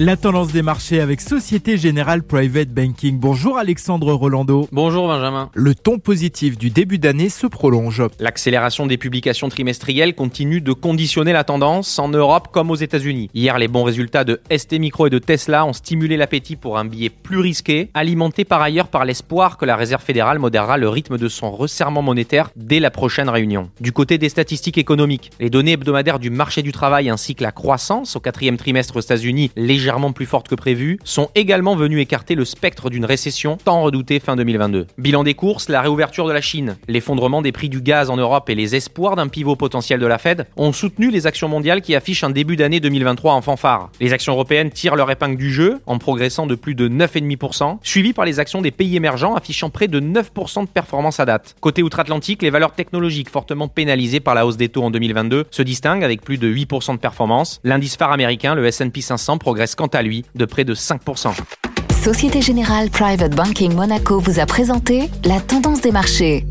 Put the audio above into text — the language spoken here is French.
La tendance des marchés avec Société Générale Private Banking. Bonjour Alexandre Rolando. Bonjour Benjamin. Le ton positif du début d'année se prolonge. L'accélération des publications trimestrielles continue de conditionner la tendance en Europe comme aux États-Unis. Hier, les bons résultats de ST Micro et de Tesla ont stimulé l'appétit pour un billet plus risqué, alimenté par ailleurs par l'espoir que la Réserve fédérale modérera le rythme de son resserrement monétaire dès la prochaine réunion. Du côté des statistiques économiques, les données hebdomadaires du marché du travail ainsi que la croissance au quatrième trimestre aux États-Unis légèrement plus forte que prévu, sont également venus écarter le spectre d'une récession tant redoutée fin 2022. Bilan des courses, la réouverture de la Chine, l'effondrement des prix du gaz en Europe et les espoirs d'un pivot potentiel de la Fed ont soutenu les actions mondiales qui affichent un début d'année 2023 en fanfare. Les actions européennes tirent leur épingle du jeu en progressant de plus de 9,5%, suivies par les actions des pays émergents affichant près de 9% de performance à date. Côté outre-Atlantique, les valeurs technologiques fortement pénalisées par la hausse des taux en 2022 se distinguent avec plus de 8% de performance. L'indice phare américain, le S&P 500, progresse quant à lui de près de 5%. Société Générale Private Banking Monaco vous a présenté la tendance des marchés.